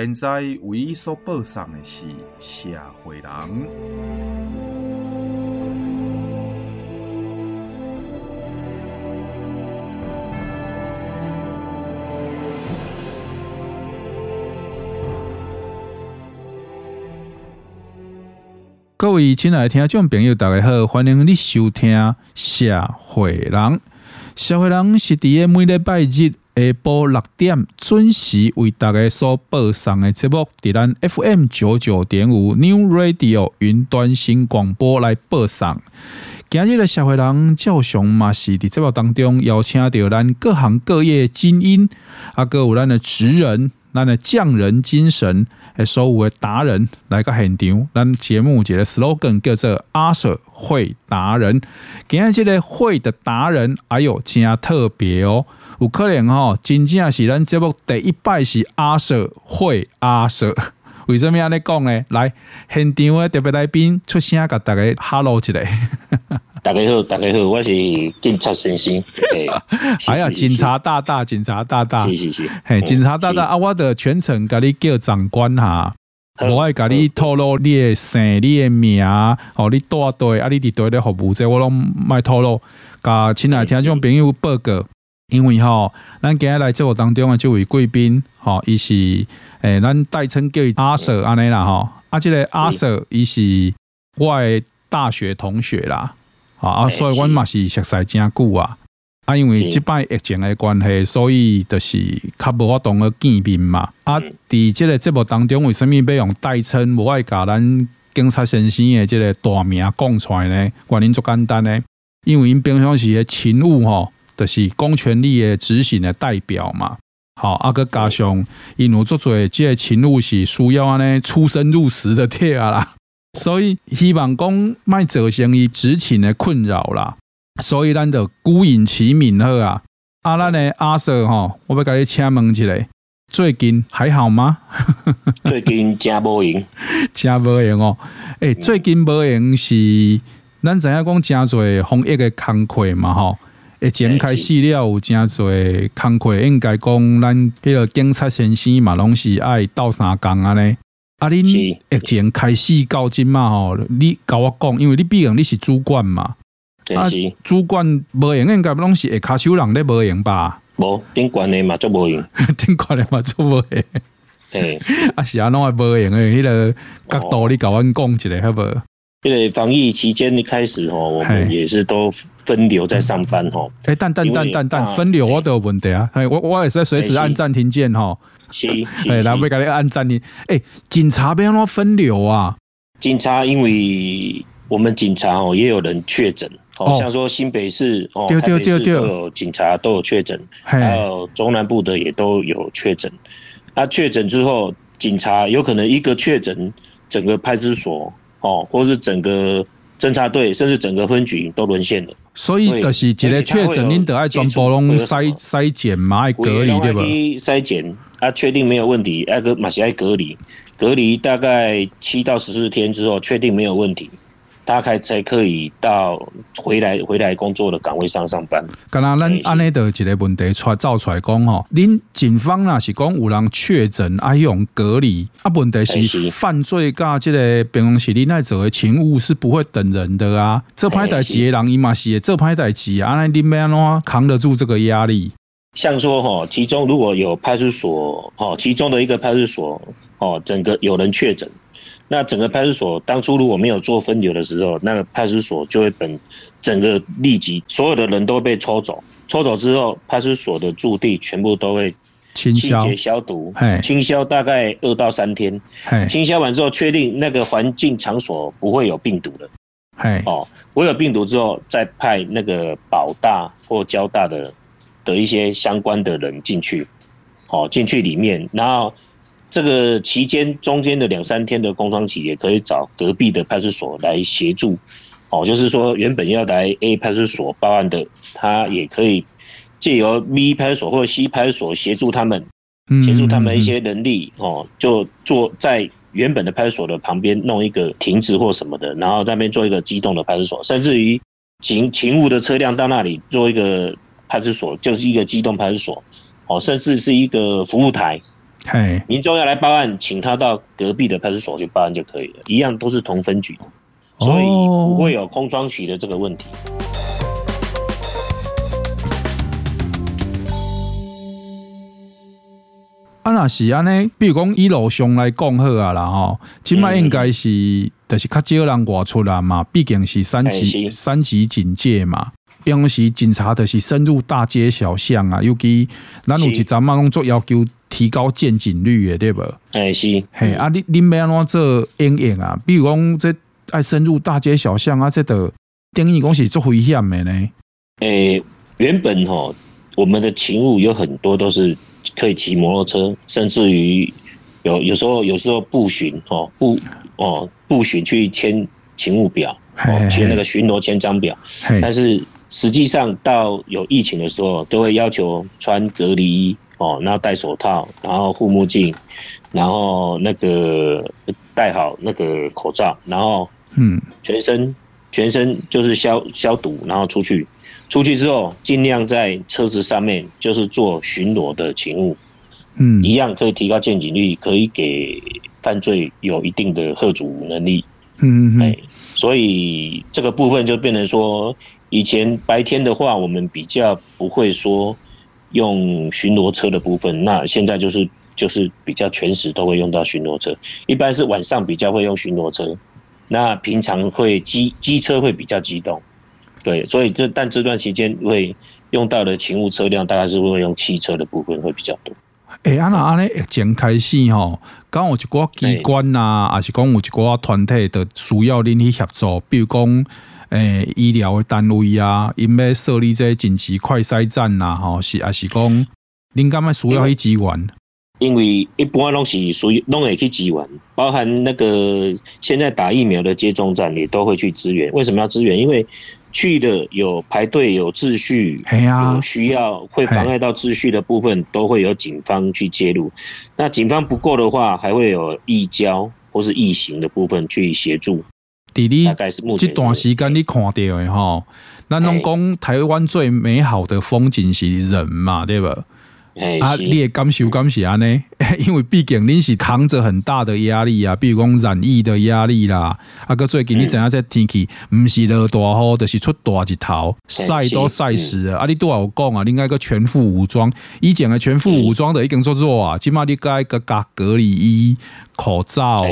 现在为伊所报送的是社会人。各位亲爱的听众朋友，大家好，欢迎你收听《社会人》。《社会人》是伫个每礼拜日下晡六点准时为大家所播送的节目，在咱 FM 九九点五 New Radio 云端新广播来播送。今日的《社会人》照常嘛是伫节目当中邀请到咱各行各业精英，啊，各有咱的职人，咱的匠人精神。诶所有的达人来到现场，咱节目一个 slogan 叫做阿舍会达人。今日这个会的达人，哎呦，真特别哦！有可能哦，真正是咱节目第一摆是阿舍会阿舍。为什么安尼讲呢？来，现场的特别来宾出声，甲大家 hello 一下。大家好，大家好，我是警察先生。哎呀，警察大大，警察大大，是是是，嘿，警察大大啊！我的全程甲你叫长官哈，我爱甲你透露你的姓、你的名，哦，你多对啊，你伫对咧服务者我拢卖透露。甲亲爱听众朋友报告，因为吼，咱今日来节目当中的这位贵宾，吼，伊是诶，咱代称叫阿 Sir 安尼啦，吼，啊，这个阿 Sir 伊是我的大学同学啦。啊，所以阮嘛是熟识真久啊！啊，因为即摆疫情的关系，所以就是较无法度去见面嘛。啊，伫即个节目当中，为什物要用代称？无爱甲咱警察先生的即个大名讲出来呢？原因足简单呢，因为因平常时诶勤务吼，就是公权力的执行的代表嘛。好，啊，搁加上因有足侪即个勤务是需要安尼出生入死的贴啊啦。所以希望讲卖造成伊执勤的困扰啦，所以咱就孤影其名好啊。啊，咱的阿 Sir 吼，我要甲你请问一下，最近还好吗？最近真无闲，真无闲哦。诶、欸，最近无闲是咱知影讲真侪防疫的工课嘛吼。诶，前开始了有真侪工课，应该讲咱迄个警察先生嘛，拢是爱斗相共安尼。啊！恁疫情开始到今嘛吼，你甲我讲，因为你毕竟你是主管嘛，啊，主管无用应该拢是下骹手人咧无用吧？无顶管的嘛，做无用，顶管的嘛做无用。诶，啊 是啊，拢系无用诶，迄个角度你甲阮讲一下好无？因为防疫期间一开始吼，我们也是都分流在上班吼。诶，但但但但但，分流我都有问题啊！我我也是在随时按暂停键吼。是，哎，来，要给你按暂停。哎，警察不要那么分流啊！警察，因为我们警察哦，也有人确诊，哦，像说新北市哦，台北市都有警察都有确诊，还有中南部的也都有确诊。那确诊之后，警察有可能一个确诊，整个派出所哦，或是整个侦查队，甚至整个分局都沦陷了。所以就是一个确诊，您得爱全部拢筛筛检嘛，爱隔离对吧？筛检。啊，确定没有问题，爱个马西爱隔离，隔离大概七到十四天之后，确定没有问题，大概才可以到回来回来工作的岗位上上班。刚刚咱安尼的一个问题出造出来讲吼，恁警方若是讲有人确诊啊用隔离，啊，问题是犯罪甲这个办公室里那做的勤务是不会等人的啊，这歹代志的人伊嘛是这歹代志，安尼恁要安怎扛得住这个压力？像说哈，其中如果有派出所，哈，其中的一个派出所，哦，整个有人确诊，那整个派出所当初如果没有做分流的时候，那个派出所就会本整个立即所有的人都被抽走，抽走之后，派出所的驻地全部都会清洁消毒，清消大概二到三天，清消完之后确定那个环境场所不会有病毒的，哦，我有病毒之后，再派那个保大或交大的。的一些相关的人进去，哦，进去里面，然后这个期间中间的两三天的工商期，也可以找隔壁的派出所来协助。哦，就是说原本要来 A 派出所报案的，他也可以借由 B 派出所或者 C 派出所协助他们，协助他们一些能力哦，就坐在原本的派出所的旁边弄一个亭子或什么的，然后在那边做一个机动的派出所，甚至于勤勤务的车辆到那里做一个派出所，就是一个机动派出所哦，甚至是一个服务台。嘿，民众要来报案，请他到隔壁的派出所去报案就可以了，一样都是同分局。所以不会有空窗期的这个问题。啊，那是安尼，比如讲一路上来讲好啊啦吼，今麦应该是，就是较少人外出啦嘛，毕竟是三级三级警戒嘛。平时警察就是深入大街小巷啊，尤其咱有一阵嘛拢做要求提高见警率的，对不？哎，是。嘿，啊，你你要安怎做应应啊？比如讲这。爱深入大街小巷啊，这的定义讲是做危险的呢。诶、欸，原本吼，我们的勤务有很多都是可以骑摩托车，甚至于有有时候有时候步巡哦，步哦步巡去签勤务表，哦签那个巡逻签章表。但是实际上到有疫情的时候，都会要求穿隔离衣哦，然后戴手套，然后护目镜，然后那个戴好那个口罩，然后。嗯，全身全身就是消消毒，然后出去，出去之后尽量在车子上面就是做巡逻的勤务，嗯，一样可以提高见警率，可以给犯罪有一定的吓阻能力，嗯嗯，所以这个部分就变成说，以前白天的话，我们比较不会说用巡逻车的部分，那现在就是就是比较全时都会用到巡逻车，一般是晚上比较会用巡逻车。那平常会机机车会比较机动，对，所以这但这段期间会用到的勤务车辆，大概是会用汽车的部分会比较多。哎、欸，安那安尼疫情开始吼，刚有一寡机关呐，还是讲有一寡团体的需要您去协助，比如讲，诶、欸，医疗的单位啊，因要设立这些紧急快筛站呐，吼，是还是讲，您干嘛需要去支援？因为一般东西属于拢会去支援，包含那个现在打疫苗的接种站也都会去支援。为什么要支援？因为去的有排队有秩序，有需要会妨碍到秩序的部分，都会有警方去介入。那警方不够的话，还会有义交或是义行的部分去协助。大概是目前这段时间你看到的吼，咱拢讲台湾最美好的风景是人嘛，对吧？啊，你的感受感是安尼，因为毕竟你是扛着很大的压力啊，比如讲染疫的压力啦，啊，个最近你知影这天气，唔是落大雨，就是出大日头，晒都晒死了。啊，你都有讲啊，你应该个全副武装，以前的全副武装的已经做做啊，起码你该个加隔离衣、口罩。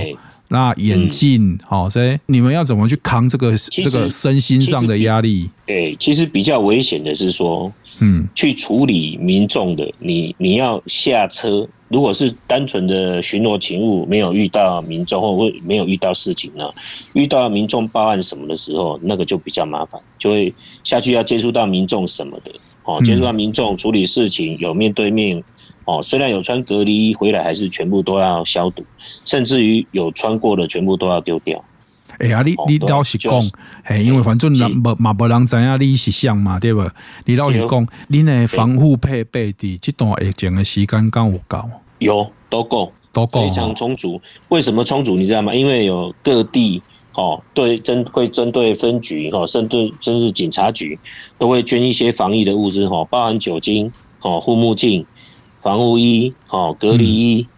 那眼镜，好、嗯，所以你们要怎么去扛这个这个身心上的压力？对，其实比较危险的是说，嗯，去处理民众的，你你要下车，如果是单纯的巡逻勤务，没有遇到民众或没有遇到事情呢，遇到民众报案什么的时候，那个就比较麻烦，就会下去要接触到民众什么的，哦，接触到民众处理事情有面对面。哦，虽然有穿隔离衣回来，还是全部都要消毒，甚至于有穿过的全部都要丢掉。哎呀，你你老实讲，嘿，因为反正人无嘛无人知影你是谁嘛，对不？你老实讲，你的防护配备的这段疫情的时间够有够？有，都够，都够，非常充足。为什么充足？你知道吗？因为有各地哦，对针会针对分局哦，甚至甚至警察局都会捐一些防疫的物资哦，包含酒精哦，护目镜。防护衣、哦，隔离衣，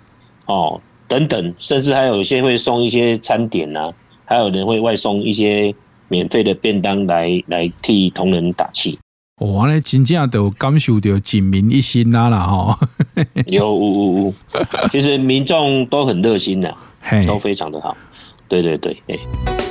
哦，等等，甚至还有一些会送一些餐点呐、啊，还有人会外送一些免费的便当来来替同仁打气。哇，那真正都感受到警民一心啦啦哈！有其实民众都很热心啊，都非常的好。对对对，哎。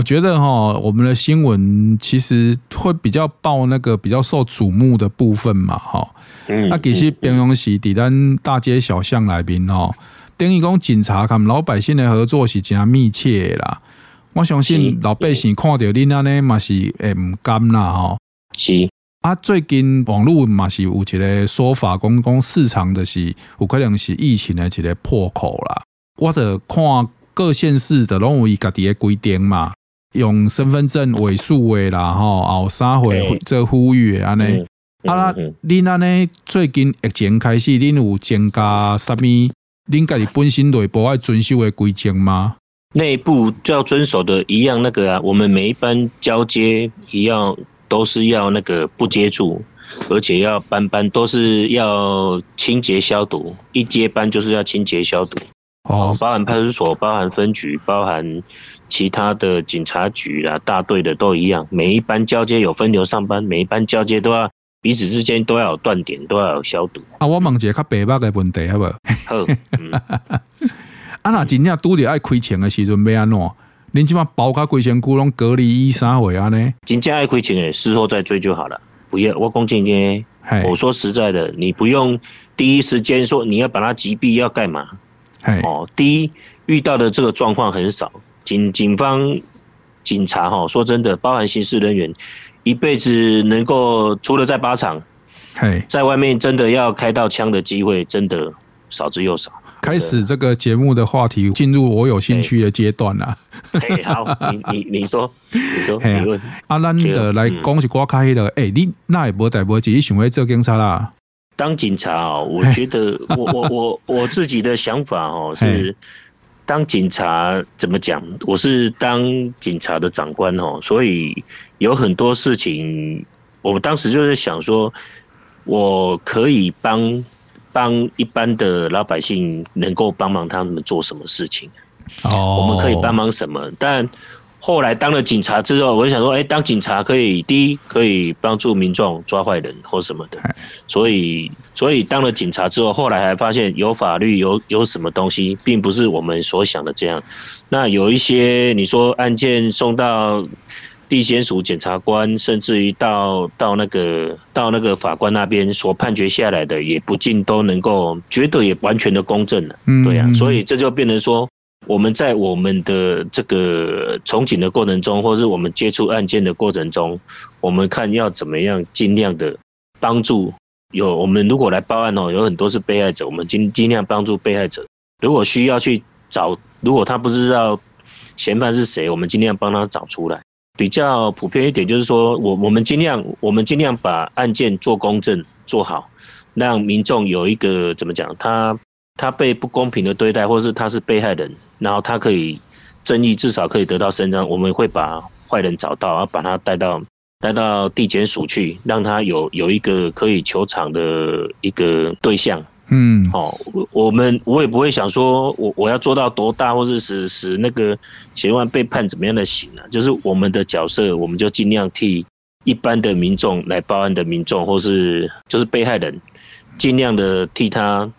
我觉得哈，我们的新闻其实会比较报那个比较受瞩目的部分嘛，哈。嗯那其实平常时在咱大街小巷里边哈，等于讲警察跟老百姓的合作是真密切的啦。我相信老百姓看到你那呢嘛是会唔甘啦哈。是。啊，最近网络嘛是有一个说法，讲讲市场的是有可能是疫情的一个破口啦。我者看各县市的拢有伊家己的规定嘛，用身份证尾数的啦，吼，后三回做呼吁安尼。啊，恁安尼最近疫情开始，恁有增加啥物？恁家己本身内部爱遵守的规定吗？内部就要遵守的一样那个啊，我们每一班交接一样。都是要那个不接触，而且要班班都是要清洁消毒，一接班就是要清洁消毒。哦，包含派出所、包含分局、包含其他的警察局啊、大队的都一样。每一班交接有分流上班，每一班交接都要彼此之间都要有断点，都要有消毒。啊，我问一个较白目的问题好不好？好。啊，那真正拄着爱亏钱的时阵要安怎？恁起码包卡规身躯拢隔离一三回啊呢？真正爱亏钱诶，事后再追就好了。不要，我讲今天，我说实在的，你不用第一时间说你要把它击毙要干嘛？哦，第一遇到的这个状况很少，警警方警察哈，说真的，包含刑事人员，一辈子能够除了在靶场，在外面真的要开到枪的机会，真的少之又少。开始这个节目的话题进入我有兴趣的阶段了。好，你你你说，你说，你问。阿兰的来讲是挂开的，哎，你那也无代无志，想要做警察啦？当警察哦，我觉得我我我我自己的想法哦是，当警察怎么讲？我是当警察的长官哦，所以有很多事情，我当时就是想说，我可以帮。帮一般的老百姓能够帮忙他们做什么事情？哦，我们可以帮忙什么？但后来当了警察之后，我就想说，哎，当警察可以第一可以帮助民众抓坏人或什么的，所以所以当了警察之后，后来还发现有法律有有什么东西，并不是我们所想的这样。那有一些你说案件送到。地检署检察官，甚至于到到那个到那个法官那边所判决下来的，也不尽都能够绝对也完全的公正了。嗯，对呀，所以这就变成说，我们在我们的这个从警的过程中，或是我们接触案件的过程中，我们看要怎么样尽量的帮助。有我们如果来报案哦，有很多是被害者，我们尽尽量帮助被害者。如果需要去找，如果他不知道嫌犯是谁，我们尽量帮他找出来。比较普遍一点，就是说，我我们尽量，我们尽量把案件做公正、做好，让民众有一个怎么讲，他他被不公平的对待，或是他是被害人，然后他可以正义至少可以得到伸张。我们会把坏人找到，然后把他带到带到地检署去，让他有有一个可以求偿的一个对象。嗯，好，我们我也不会想说，我我要做到多大，或是使使那个嫌犯被判怎么样的刑啊？就是我们的角色，我们就尽量替一般的民众来报案的民众，或是就是被害人，尽量的替他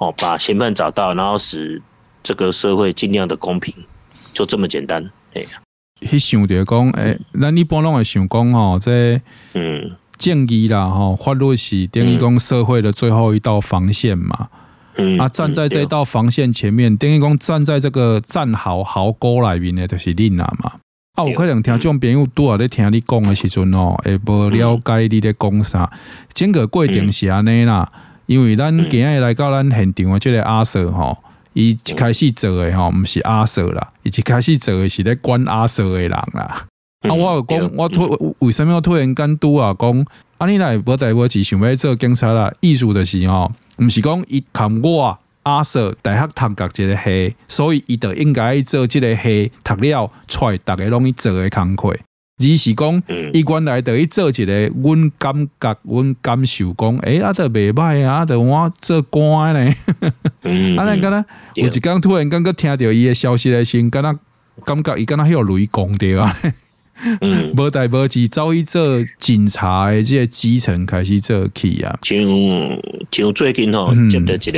哦，把嫌犯找到，然后使这个社会尽量的公平，就这么简单。哎呀，去想着讲，哎，咱一般拢会想讲哦，这嗯。正义啦，吼，法律是等于讲社会的最后一道防线嘛。嗯，啊，站在这道防线前面，等于讲站在这个战壕壕沟里面的，就是你啦嘛。啊，有可能听众朋友拄啊在听你讲的时阵哦，会无了解你在讲啥。整个过程是安尼啦，因为咱今日来到咱现场的即个阿 Sir 哈，伊一开始做的吼，毋是阿 Sir 啦，伊一开始做的是咧管阿 Sir 的人啦。啊！我有讲，我突为什么我突然间拄啊讲？啊，你来无代无志想要做警察啦？意思就是吼，毋是讲伊看我阿 Sir 大学读个这个系，所以伊就应该做即个系读了出来，大家拢去做的工课。而是讲伊原来就去做一个，阮感觉，阮感受讲，诶、欸，啊，都袂歹啊，都我做官呢。啊，咱敢若有一天突然间个听到伊的消息诶时候，敢若感觉伊敢若迄个雷公对啊。嗯，无代无志，走去做警察的即个基层开始做起啊。像像最近吼，接到一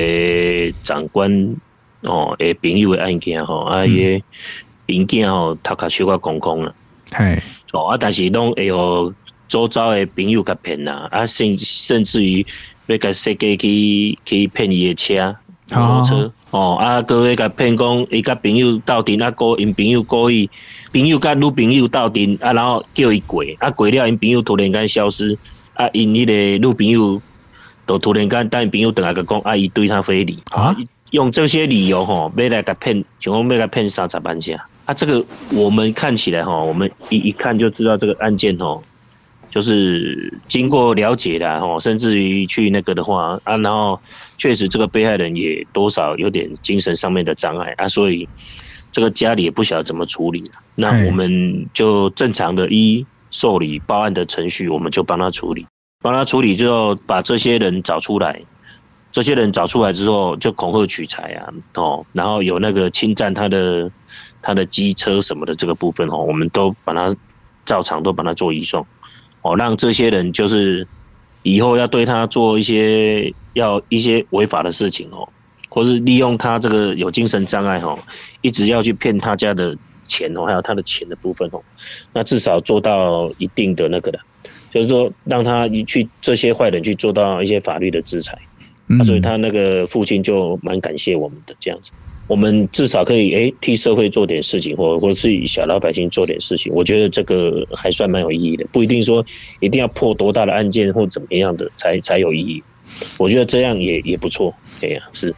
个长官哦，诶，朋友的案件吼，啊，伊个件吼，头壳小可空空了。嘿，哦，啊，但是拢会有周遭的朋友甲骗啦，啊，甚甚至于要甲设计去去骗伊的车，摩托车，哦，啊，各位甲骗讲，伊甲朋友斗阵啊，故因朋友故意。朋友甲女朋友斗阵啊，然后叫伊过，啊过了，因朋友突然间消失，啊，因迄个女朋友都突然间等因朋友等来个讲，啊，伊对他非礼啊，用这些理由吼，要来甲骗，想讲要甲骗三十万下啊，这个我们看起来哈，我们一一看就知道这个案件哦。就是经过了解的哈，甚至于去那个的话啊，然后确实这个被害人也多少有点精神上面的障碍啊，所以这个家里也不晓得怎么处理。那我们就正常的依受理报案的程序，我们就帮他处理，帮他处理之后把这些人找出来，这些人找出来之后就恐吓取财啊，哦，然后有那个侵占他的他的机车什么的这个部分哦，我们都把它照常都把它做移送。哦，让这些人就是以后要对他做一些要一些违法的事情哦，或是利用他这个有精神障碍哦，一直要去骗他家的钱哦，还有他的钱的部分哦，那至少做到一定的那个的，就是说让他去这些坏人去做到一些法律的制裁，嗯，所以他那个父亲就蛮感谢我们的这样子。我们至少可以诶、欸、替社会做点事情，或或者是小老百姓做点事情，我觉得这个还算蛮有意义的。不一定说一定要破多大的案件或怎么样的才才有意义。我觉得这样也也不错。哎呀，是。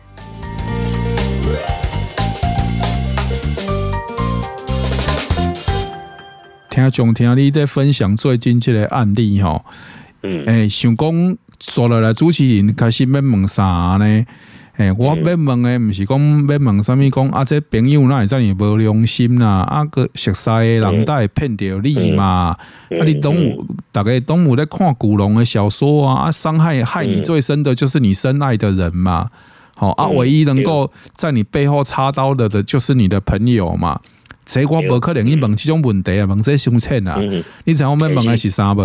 听众听你在分享最近这个案例哈，嗯，哎，想讲说了来主持人开始要问啥呢？诶，我要问的不是讲要问什么讲啊？这朋友哪会这么无良心呐？啊，个熟悉的人都会骗掉你嘛？啊，你动物大概动物在看古龙的小说啊？啊，伤害害你最深的就是你深爱的人嘛？好啊，唯一能够在你背后插刀的的就是你的朋友嘛？这我不可能去问这种问题啊，问这凶残啊？你知道我们问的是啥不？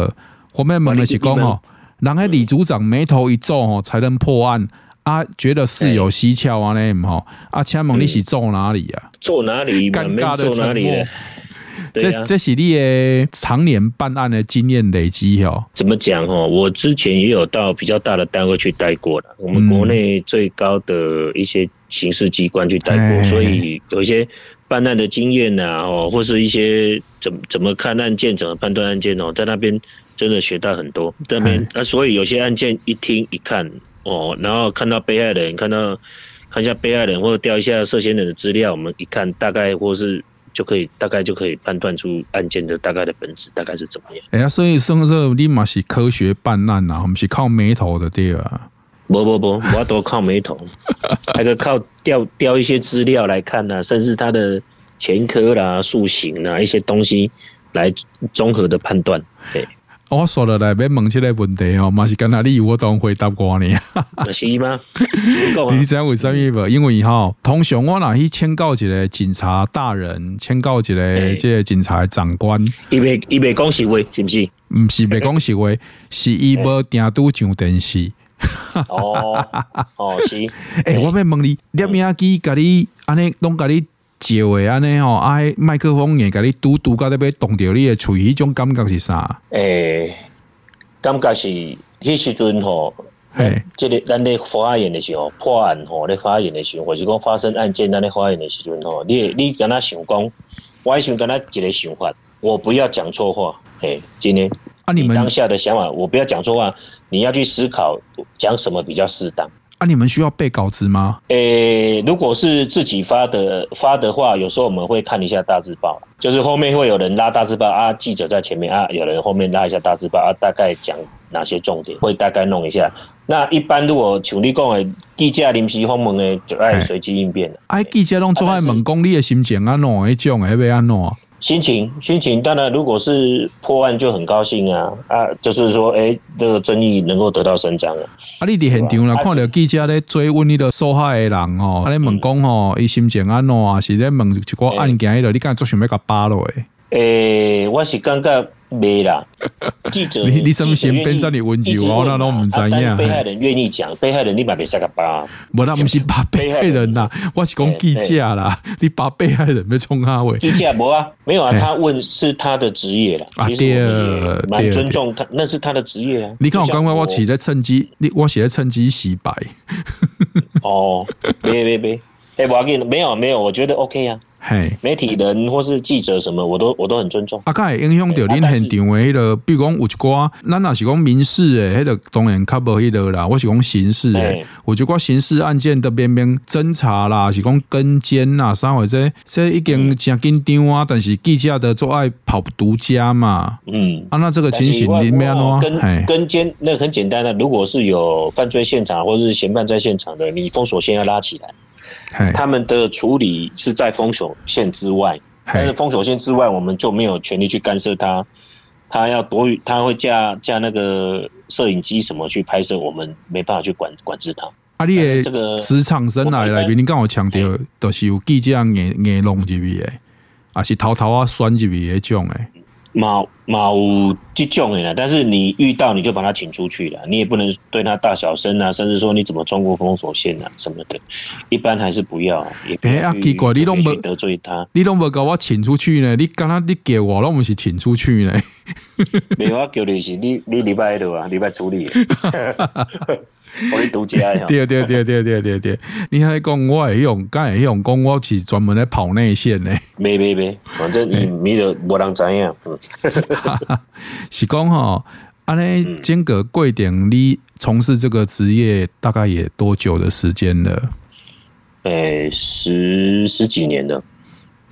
我们问的是讲哦，人家李组长眉头一皱哦，才能破案。他觉得事有蹊跷啊，呢吼啊，请问你是做哪里啊？做哪里？尴尬的沉默。这这是你的常年办案的经验累积哦。怎么讲哦？我之前也有到比较大的单位去待过了，我们国内最高的一些刑事机关去待过，所以有一些办案的经验呐，哦，或是一些怎么怎么看案件、怎么判断案件哦，在那边真的学到很多。那边啊，所以有些案件一听一看。哦，然后看到被害人，看到看一下被害人，或者调一下涉嫌人的资料，我们一看大概或是就可以大概就可以判断出案件的大概的本质大概是怎么样。哎呀，所以说这立马是科学办案呐，我们是靠眉头的对吧？不不不，我都靠眉头，还可靠调调一些资料来看呐，甚至他的前科啦、素行啦一些东西来综合的判断，对。我说了来要问这个问题哦，嘛是跟他 你我当回答过你。是吗？你知道为什么不？因为哈，通常我若去请教一个警察大人，请教一个这个警察长官，伊袂伊袂讲实话，是不是？唔是袂讲实话，是伊无定都上电视。哦哦是。诶、欸，我要问你，摄影机甲你安尼拢甲你。接话安尼吼，啊，麦克风硬甲你嘟嘟到底要挡到你的喙，迄种感觉是啥？诶、欸，感觉是迄时阵吼，诶，即个咱咧发言的时候，破案吼，咧发言的时候，或是讲发生案件，咱咧发言的时阵吼，你你敢若想讲，我想敢若一个想法，我不要讲错话，诶，今天啊，你们当下的想法，我不要讲错话，你要去思考讲什么比较适当。啊，你们需要背稿子吗？诶、欸，如果是自己发的发的话，有时候我们会看一下大字报，就是后面会有人拉大字报啊，记者在前面啊，有人后面拉一下大字报啊，大概讲哪些重点，会大概弄一下。那一般如果像你讲的记者临时访问的，就爱随机应变的。哎，记者拢做爱问讲你的心情啊，弄一种会要安怎？心情，心情，当然，如果是破案就很高兴啊啊，就是说，哎、欸，这个争议能够得到伸张啊。啊，你伫现场啦，看到记者咧追问你的受害的人哦，啊，你问讲吼，伊心情安怎啊？是咧问一个案件迄个，你敢做想要甲扒落诶？诶，我是感觉。没啦，记者，你你什么先变成你温柔，我那拢唔知呀。被害人愿意讲，被害人你嘛别下个疤。我那不是把被害人呐，我是讲记者啦。你把被害人别冲阿伟！记者无啊，没有啊，他问是他的职业啦。啊对，蛮尊重他，那是他的职业啊。你看我刚刚我起在趁机，你我写在趁机洗白。哦，别别别，哎，我给你没有没有，我觉得 OK 啊。嘿，媒体人或是记者什么，我都我都很尊重。啊，敢会影响到恁现场的迄个，比如讲有一寡，咱若是讲民事的，迄个当然较无迄个啦。我是讲刑事的，有一寡刑事案件的边边侦查啦，是讲跟监啦，啥或者这已经真紧张啊，但是记者的做爱跑独家嘛。嗯，啊，那这个情形里面咯，跟跟监那很简单的，如果是有犯罪现场或者是嫌犯在现场的，你封锁线要拉起来。他们的处理是在封锁线之外，但是封锁线之外，我们就没有权利去干涉他。他要躲雨，他会架架那个摄影机什么去拍摄，我们没办法去管管制他。啊，你的这个职场生涯里面，你刚好强调都是有记者硬硬弄入去的，还是偷偷啊选入去的种的。冇冇这种的，但是你遇到你就把他请出去了，你也不能对他大小声啊，甚至说你怎么穿过封锁线啊什么的，一般还是不要。哎啊，奇怪，你都没得罪他，你都没给我请出去呢？你刚刚你叫我，都不是请出去呢？没有啊，叫你是你你礼拜六啊，礼拜处理。我独家呀！对对对对对对对，你还讲我会用，刚才用讲我是专门来跑内线呢。没没没，反正你没得没人知影。是讲哈，安尼间隔贵点，你从事这个职业大概也多久的时间了？诶，十十几年了。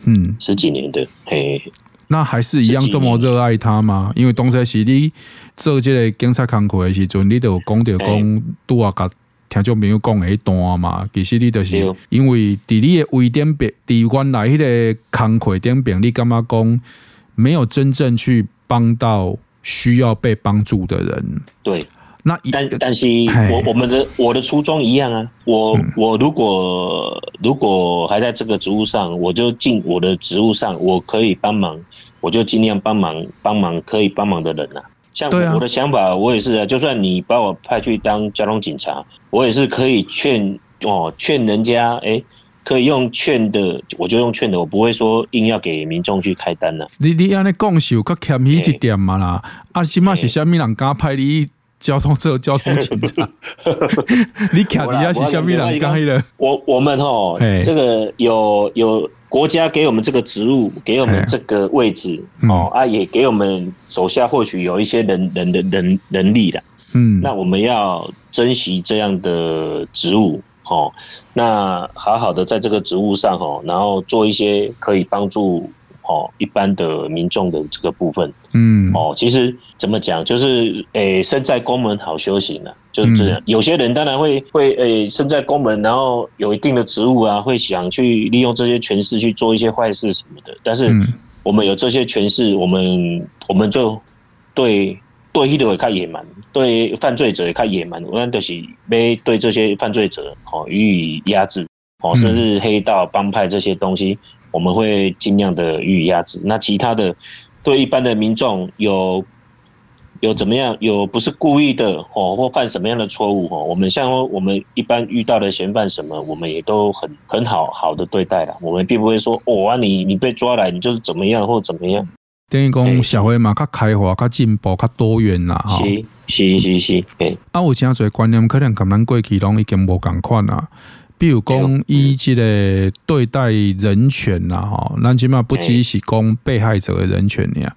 嗯，十几年的，嘿。那还是一样这么热爱他吗？因为当时是你做这个警察工作的时阵，你都讲到讲，拄啊甲听众朋友讲的一段嘛。其实你就是因为伫你的位点边，伫原来迄个工作点边，你感觉讲没有真正去帮到需要被帮助的人。对，那但但是我我们的我的初衷一样啊。我我如果如果还在这个职务上，我就尽我的职务上，我可以帮忙。我就尽量帮忙帮忙可以帮忙的人呐、啊，像我的想法，我也是啊。就算你把我派去当交通警察，我也是可以劝哦，劝人家哎、欸，可以用劝的，我就用劝的，我不会说硬要给民众去开单了。你你安尼讲是有较欠伊一点嘛啦？啊，起码是虾米人敢派你交通做交通警察？你欠伊也是虾米人敢的？我我们吼，这个有有。国家给我们这个职务，给我们这个位置，嗯、哦啊，也给我们手下或许有一些人人的人能力的，嗯，那我们要珍惜这样的职务，哦，那好好的在这个职务上，哦，然后做一些可以帮助。哦，一般的民众的这个部分，嗯，哦，其实怎么讲，就是诶、欸，身在宫门好修行啊，就是这样。有些人当然会会诶、欸，身在宫门，然后有一定的职务啊，会想去利用这些权势去做一些坏事什么的。但是我们有这些权势，我们我们就对对黑的也较野蛮，对犯罪者也较野蛮。我们就是被对这些犯罪者哦予以压制，哦，甚至黑道帮派这些东西。我们会尽量的予以压制。那其他的，对一般的民众有有怎么样，有不是故意的哦，或犯什么样的错误哦，我们像我们一般遇到的嫌犯什么，我们也都很很好好的对待了。我们并不会说哦啊，你你被抓来，你就是怎么样或怎么样。等于讲社会嘛，较开化、较进步、较多元啦。是是是是。啊，有真侪观念可能跟咱过去拢已经无共款啦。比如讲，伊即个对待人权呐，哈，那起码不只是讲被害者的人权呀，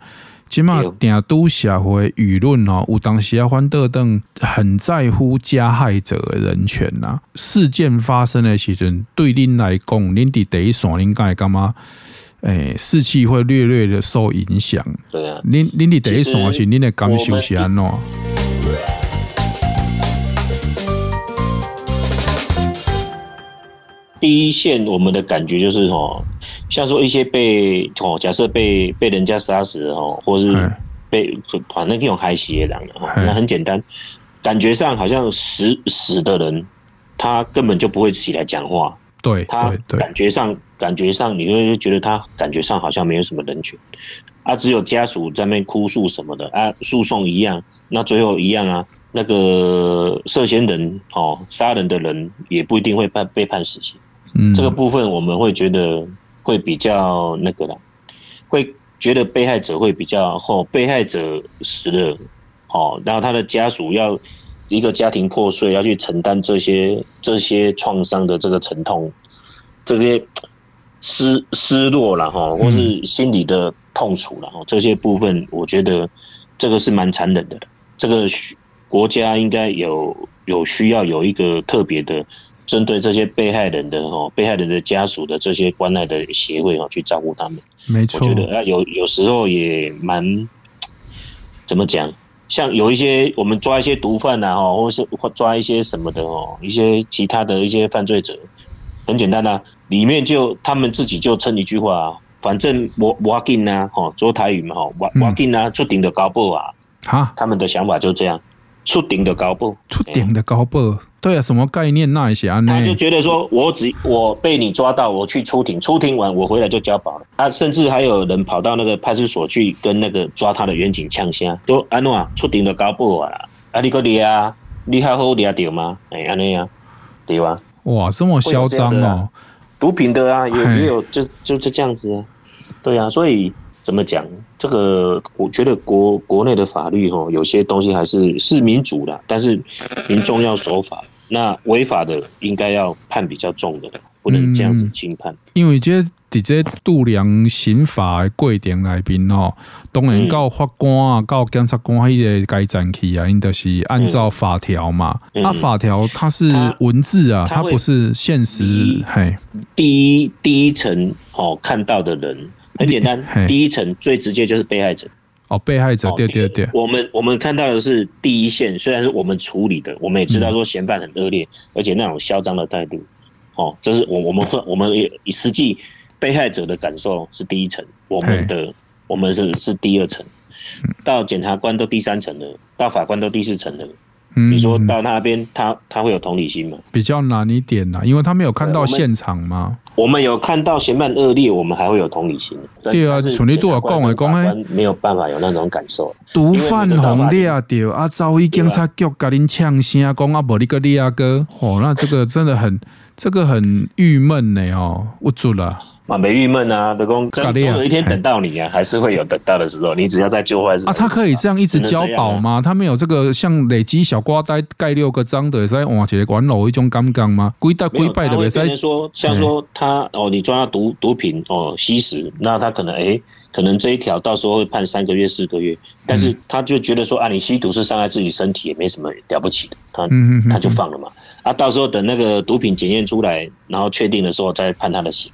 起码定都社会舆论哦，有当时啊，反倒等很在乎加害者的人权呐。事件发生的时阵，对恁来讲，恁伫第一线，恁该干嘛？诶，士气会略略的受影响。对啊，恁恁伫第一线是恁的感受是安怎？第一线，我们的感觉就是哦，像说一些被哦，假设被被人家杀死哦，或是被反正这种害死的人哦，那很简单，感觉上好像死死的人，他根本就不会起来讲话，对，他感觉上感觉上，你会觉得他感觉上好像没有什么人权，啊，只有家属在那边哭诉什么的啊，诉讼一样，那最后一样啊，那个涉嫌人哦，杀人的人也不一定会判被判死刑。嗯，这个部分我们会觉得会比较那个啦，会觉得被害者会比较后，被害者死了，哦，然后他的家属要一个家庭破碎，要去承担这些这些创伤的这个沉痛，这些失失落了哈，或是心理的痛楚了哈，这些部分我觉得这个是蛮残忍的。这个国家应该有有需要有一个特别的针对这些被害人的哈，被害人的家属的这些关爱的协会哈，去照顾他们。没错，我觉得啊，有有时候也蛮怎么讲，像有一些我们抓一些毒贩呐哈，或是抓一些什么的哦，一些其他的一些犯罪者，很简单呐，里面就他们自己就称一句话，反正我我要紧呐，哈，说台语嘛哦，我我要紧呐，出顶的高报啊，啊，他们的想法就这样。出庭的高报，出庭的高报，对啊，什么概念那一些啊？他就觉得说，我只我被你抓到，我去出庭，出庭完我回来就交保了。啊甚至还有人跑到那个派出所去跟那个抓他的员警呛声，都安诺啊，出庭的高报啊，啊你个你啊，你还好抓到吗？哎，安尼啊，对吧？哇，这么嚣张哦！毒品的啊，也也有就就是这样子啊，对啊，所以。怎么讲？这个我觉得国国内的法律哈，有些东西还是是民主的，但是民众要守法，那违法的应该要判比较重的，不能这样子轻判。嗯、因为这在这度量刑法的过程里边哦，当然到法官啊，到检察官迄个该站去啊，因都是按照法条嘛。那、嗯啊、法条它是文字啊，它，它不是现实。嘿，第一第一层哦，看到的人。很简单，第一层最直接就是被害者。哦，被害者，对对对。我们我们看到的是第一线，虽然是我们处理的，我们也知道说嫌犯很恶劣，而且那种嚣张的态度。哦，这是我我们会我们也实际被害者的感受是第一层，我们的我们是是第二层，到检察官都第三层了，到法官都第四层了。你说到那边，他他会有同理心吗？比较难一点呐，因为他没有看到现场嘛。我们有看到嫌犯恶劣，我们还会有同理心。对啊，从你多少讲来讲，没有办法有那种感受。毒贩红烈啊，掉啊，遭遇警察局甲恁呛声啊讲啊，无你个烈啊哥，哦，那这个真的很，这个很郁闷呢哦，无助了。啊，没郁闷啊，德公，总有一天等到你啊，还是会有等到的时候。你只要在旧坏事啊，他可以这样一直交保吗？他没有这个像累积小瓜呆盖六个章的，在往起来玩老一种刚刚吗？归大归败的别在说，像说他哦，你抓到毒毒品哦吸食，那他可能哎，可能这一条到时候会判三个月四个月，但是他就觉得说啊，你吸毒是伤害自己身体，也没什么了不起的，他他就放了嘛。啊，到时候等那个毒品检验出来，然后确定的时候再判他的刑。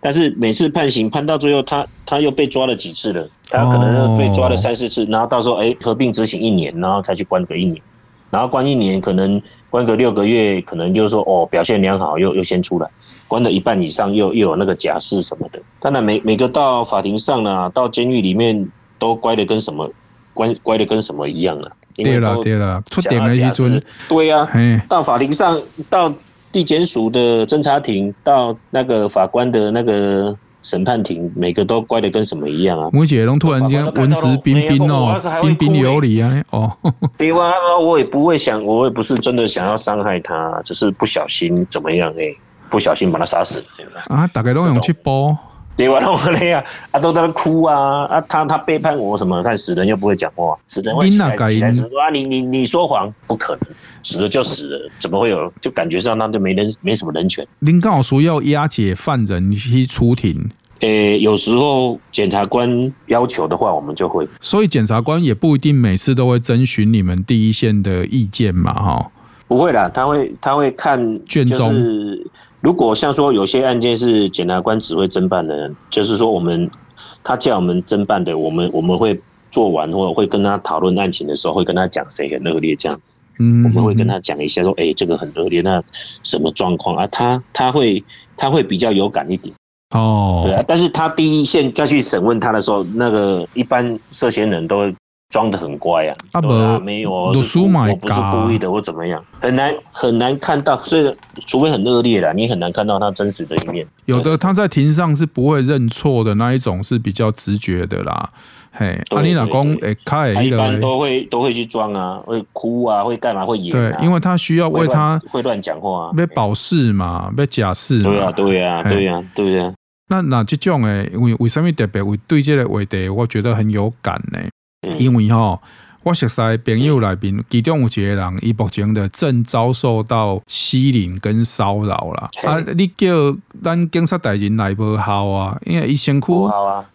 但是每次判刑判到最后，他他又被抓了几次了，他可能被抓了三四次，然后到时候哎合并执行一年，然后才去关个一年，然后关一年可能关个六个月，可能就是说哦表现良好又又先出来，关了一半以上又又有那个假释什么的。当然每每个到法庭上呢，到监狱里面都乖的跟什么乖乖的跟什么一样了。对了对了，出点了一尊。对呀，到法庭上到。地检署的侦查庭到那个法官的那个审判庭，每个都乖的跟什么一样啊！我姐都突然间文质彬彬哦，彬彬有礼啊！哦，对啊，我也不会想，我也不是真的想要伤害他，只是不小心怎么样哎、欸，不小心把他杀死了？啊，大概都用去播。对吧？我那样啊，都在那哭啊啊！他他背叛我什么？但死人又不会讲话，死人会起来起来说啊！你你你说谎，不可能，死了就死了，怎么会有？就感觉上那就没人没什么人权。您刚好说要押解犯人去出庭，诶、欸，有时候检察官要求的话，我们就会。所以检察官也不一定每次都会征询你们第一线的意见嘛，哈。不会啦，他会他会看卷宗。如果像说有些案件是检察官只会侦办的人，就是说我们他叫我们侦办的，我们我们会做完或者会跟他讨论案情的时候，会跟他讲谁很恶劣这样子。嗯，我们会跟他讲一下说，哎、欸，这个很恶劣，那什么状况啊？他他会他会比较有感一点。哦，对啊，但是他第一线再去审问他的时候，那个一般涉嫌人都会。装的很乖啊，啊，不没有，我不是故意的，我怎么样？很难很难看到，所以除非很恶劣啦，你很难看到他真实的一面。有的他在庭上是不会认错的那一种，是比较直觉的啦。嘿，阿你老公诶，他一般都会都会去装啊，会哭啊，会干嘛会演、啊？对，因为他需要为他会乱讲话、啊，被保释嘛，被假释。对啊，对啊，对啊，对啊。那那这种诶，为为什么特别为对这个话题，我觉得很有感呢？因为吼，我熟悉的朋友内面，其中有一个人，伊目前的正遭受到欺凌跟骚扰啦。啊，你叫咱警察大人来无效啊？因为伊身躯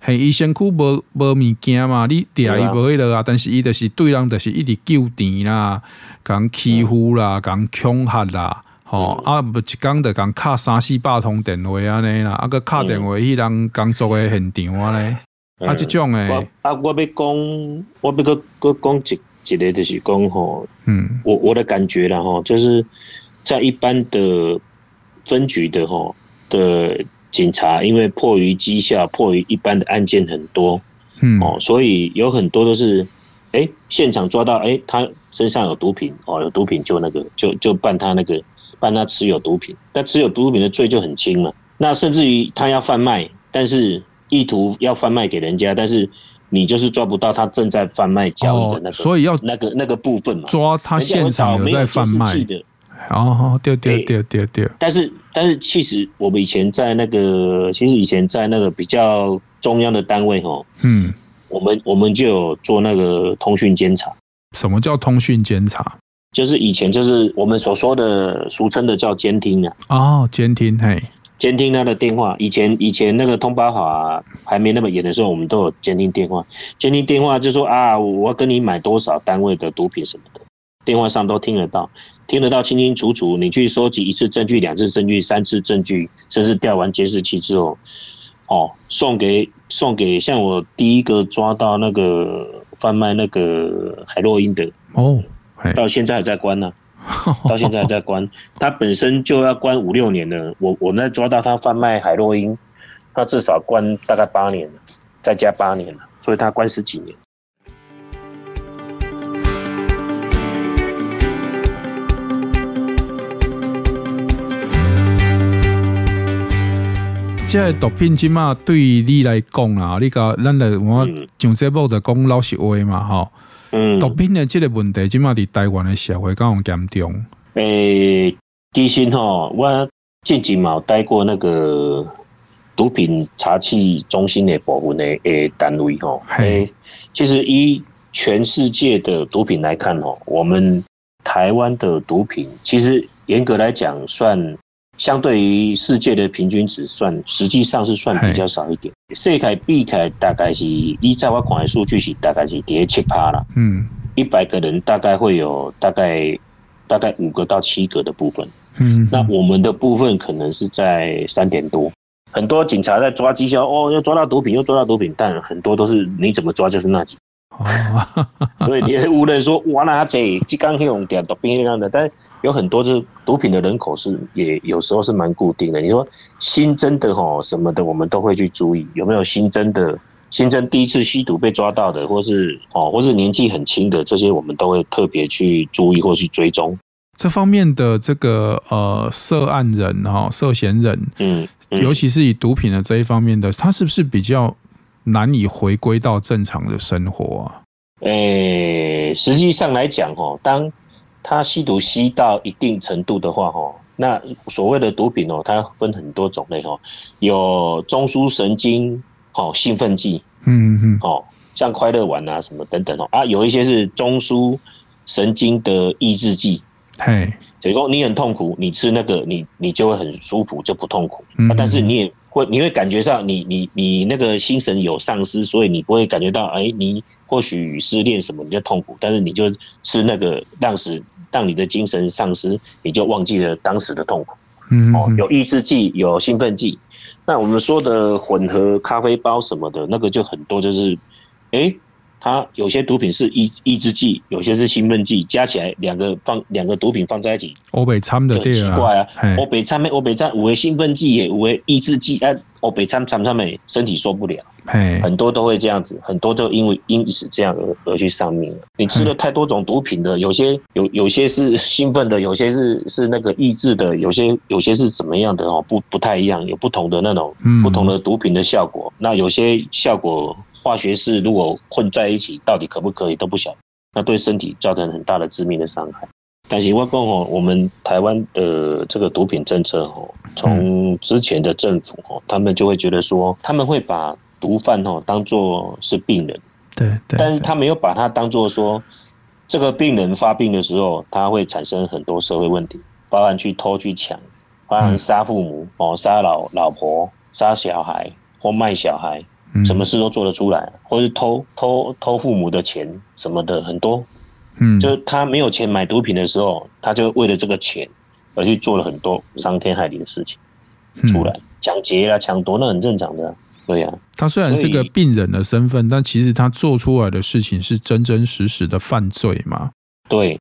系伊身躯无无物件嘛，你抓伊无迄落啊。但是伊就是对人就是一直纠缠啦，讲欺负啦，讲恐吓啦，吼、嗯、啊，不一工就讲敲三四百通电话安尼啦，啊个敲电话去人工作的现场安尼。啊，这种诶，啊，我要讲，我要个个讲一一个就是讲吼，嗯，我我的感觉啦吼，就是在一般的分局的吼的警察，因为迫于绩效，迫于一般的案件很多，嗯，哦，所以有很多都是，哎、欸，现场抓到，哎、欸，他身上有毒品，哦，有毒品就那个，就就办他那个，办他持有毒品，那持有毒品的罪就很轻嘛，那甚至于他要贩卖，但是。意图要贩卖给人家，但是你就是抓不到他正在贩卖交易的那个，所以要那个那个部分嘛，抓他现场有在贩卖的。哦，对对对对对。但是但是其实我们以前在那个，其实以前在那个比较中央的单位哈，嗯，我们我们就有做那个通讯监察。什么叫通讯监察？就是以前就是我们所说的俗称的叫监听啊。哦，监听嘿。监听他的电话，以前以前那个通巴法还没那么严的时候，我们都有监听电话。监听电话就说啊，我要跟你买多少单位的毒品什么的，电话上都听得到，听得到清清楚楚。你去收集一次证据、两次证据、三次证据，甚至调完监视器之后，哦，送给送给像我第一个抓到那个贩卖那个海洛因的哦，到现在还在关呢、啊。到现在还在关，他本身就要关五六年了。我我那抓到他贩卖海洛因，他至少关大概八年了，再加八年了，所以他关十几年。这个毒品起码对于你来讲啊，你个咱的我上节目就讲老实话嘛，哈。嗯，毒品的这个问题，今嘛在台湾的社会刚好严重。诶、欸，其实吼，我近几毛待过那个毒品查缉中心的部分的诶单位吼。诶、欸，其实以全世界的毒品来看吼，我们台湾的毒品其实严格来讲算。相对于世界的平均值算，实际上是算比较少一点。世界比起来大概是依照我看的数据是大概是跌七趴了。嗯，一百个人大概会有大概大概五个到七个的部分。嗯，那我们的部分可能是在三点多。很多警察在抓绩效，哦，要抓到毒品，又抓到毒品，但很多都是你怎么抓就是那几。哦，所以你无论说哇那这即刚用点毒品那样的，但有很多是毒品的人口是也有时候是蛮固定的。你说新增的吼什么的，我们都会去注意有没有新增的，新增第一次吸毒被抓到的，或是哦，或是年纪很轻的这些，我们都会特别去注意或去追踪这方面的这个呃涉案人哈涉嫌人，嗯，尤其是以毒品的这一方面的，他是不是比较？难以回归到正常的生活啊！诶、欸，实际上来讲，哦，当他吸毒吸到一定程度的话，哈，那所谓的毒品哦，它分很多种类，哈，有中枢神经哦兴奋剂，嗯嗯，哦，像快乐丸啊什么等等哦，啊，有一些是中枢神经的抑制剂，嘿，所以说你很痛苦，你吃那个，你你就会很舒服，就不痛苦，嗯、但是你也。会你会感觉上你你你那个心神有丧失，所以你不会感觉到哎，你或许失恋什么你就痛苦，但是你就吃那个让时让你的精神丧失，你就忘记了当时的痛苦。嗯，哦，有抑制剂，有兴奋剂，那我们说的混合咖啡包什么的，那个就很多，就是哎。它有些毒品是抑抑制剂，有些是兴奋剂，加起来两个放两个毒品放在一起，欧北掺的对啊，奇怪啊，欧北掺欧北掺，五为兴奋剂也五为抑制剂，哎，欧北掺掺他们身体受不了，很多都会这样子，很多都因为因此这样而而去丧命。你吃了太多种毒品的，有些有有些是兴奋的，有些是是那个抑制的，有些有些是怎么样的哦，不不太一样，有不同的那种不同的毒品的效果，那有些效果。化学式如果混在一起，到底可不可以都不晓得，那对身体造成很大的致命的伤害。但是我讲哦，我们台湾的这个毒品政策哦，从之前的政府哦，他们就会觉得说，他们会把毒贩哦当做是病人，对对。但是他没有把它当做说，这个病人发病的时候，他会产生很多社会问题，包含去偷去抢，包含杀父母、嗯、哦，杀老老婆、杀小孩或卖小孩，什么事都做得出来，嗯、或是偷偷偷父母的钱什么的很多。嗯，就是他没有钱买毒品的时候，他就为了这个钱而去做了很多伤天害理的事情出来，抢劫啊、抢夺，那很正常的、啊。对呀、啊，他虽然是个病人的身份，但其实他做出来的事情是真真实实的犯罪嘛？对，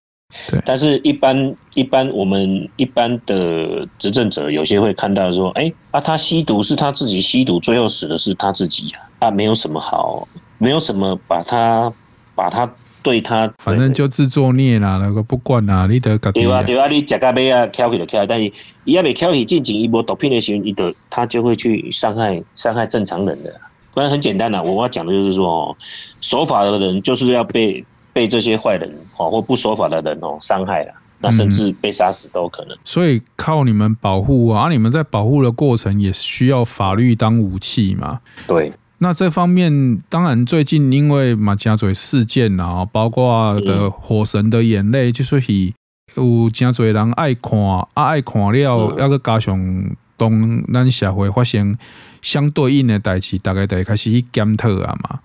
对。但是，一般一般我们一般的执政者，有些会看到说，哎，啊，他吸毒是他自己吸毒，最后死的是他自己啊，啊，没有什么好，没有什么把他把他。对他，反正就自作孽啦，那个不管啦，你得搞。对啊，对啊，你吃咖啡啊，挑起就挑，但是伊还没挑起进行一波毒品的时候，你得他就会去伤害伤害正常人的。不然很简单的，我要讲的就是说，守法的人就是要被被这些坏人哦或不守法的人哦伤害了，那甚至被杀死都有可能。所以靠你们保护啊，你们在保护的过程也需要法律当武器嘛？对。那这方面，当然最近因为马家嘴事件啊，包括的《火神的眼泪》，就是以有真侪人爱看，啊爱看了，要个加上当咱社会发生相对应的代志，大概得开始去检讨啊嘛。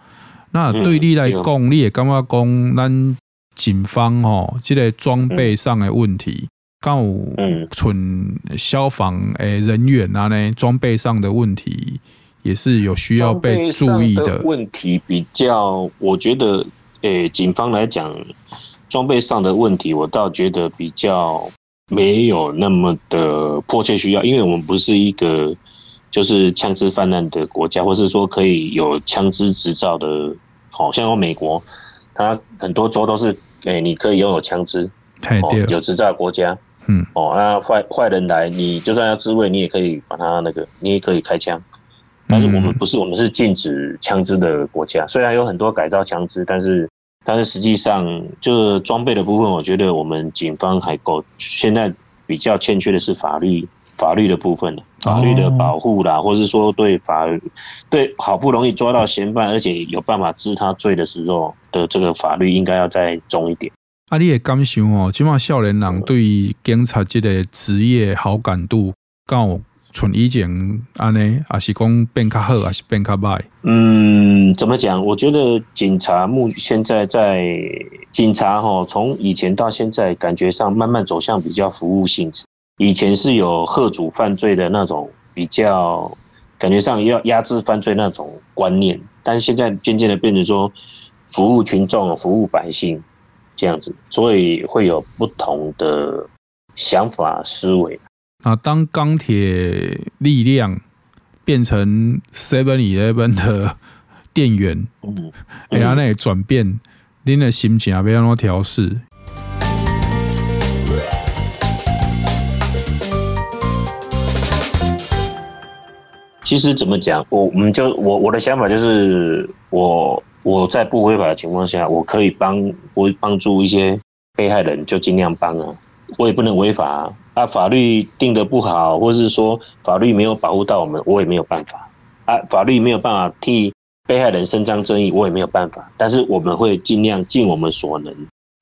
那对你来讲，你也感觉讲咱警方吼，这个装备上的问题，刚有存消防诶人员啊呢，装备上的问题。也是有需要被注意的问题，比较我觉得，诶、欸，警方来讲，装备上的问题，我倒觉得比较没有那么的迫切需要，因为我们不是一个就是枪支泛滥的国家，或是说可以有枪支执照的，好像有美国，它很多州都是，诶、欸，你可以拥有枪支，有执照的国家，嗯，哦，那坏坏人来，你就算要自卫，你也可以把他那个，你也可以开枪。但是我们不是，我们是禁止枪支的国家。虽然有很多改造枪支，但是但是实际上，就是装备的部分，我觉得我们警方还够。现在比较欠缺的是法律法律的部分，法律的保护啦，或是说对法对好不容易抓到嫌犯，而且有办法治他罪的时候的这个法律，应该要再重一点。啊，你也感想哦，起码少年人对警察这个职业好感度高。从以前安呢，还是讲变较好，还是变较坏？嗯，怎么讲？我觉得警察目现在在警察哈，从以前到现在，感觉上慢慢走向比较服务性质。以前是有吓阻犯罪的那种比较，感觉上要压制犯罪那种观念，但是现在渐渐的变成说服务群众、服务百姓这样子，所以会有不同的想法思维。啊，当钢铁力量变成 Seven Eleven 的店员，哎呀，那转变，您的心情要怎么调试？其实怎么讲，我我们就我我的想法就是，我我在不违法的情况下，我可以帮我帮助一些被害人，就尽量帮啊。我也不能违法啊，啊！法律定得不好，或是说法律没有保护到我们，我也没有办法啊！法律没有办法替被害人伸张正义，我也没有办法。但是我们会尽量尽我们所能，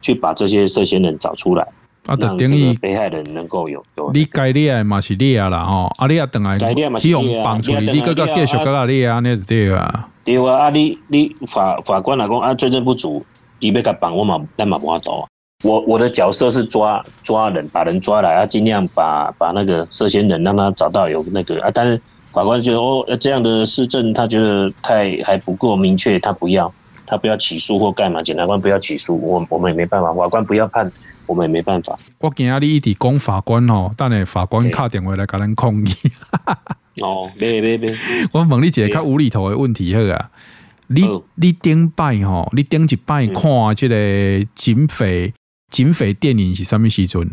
去把这些涉嫌人找出来，啊，让这个被害人能够有有。你该厉害嘛是厉害啦吼，啊，你要等来希望帮助你，你个个继续个个厉害，那是对啊。对啊，啊，你你法法官来讲啊，罪证不足，伊要甲帮我嘛，咱嘛无法度。我我的角色是抓抓人，把人抓来，要尽量把把那个涉嫌人让他找到有那个啊，但是法官觉得哦，这样的事证他觉得太还不够明确，他不要，他不要起诉或干嘛，检察官不要起诉，我我们也没办法，法官不要判，我们也没办法。我今仔日一直讲法官哦，等下法官打电话来跟咱抗议。哦，别别别，我问你一个较无厘头的问题好啊，你你顶摆吼，你顶一摆看这个警匪。警匪电影是什么时阵？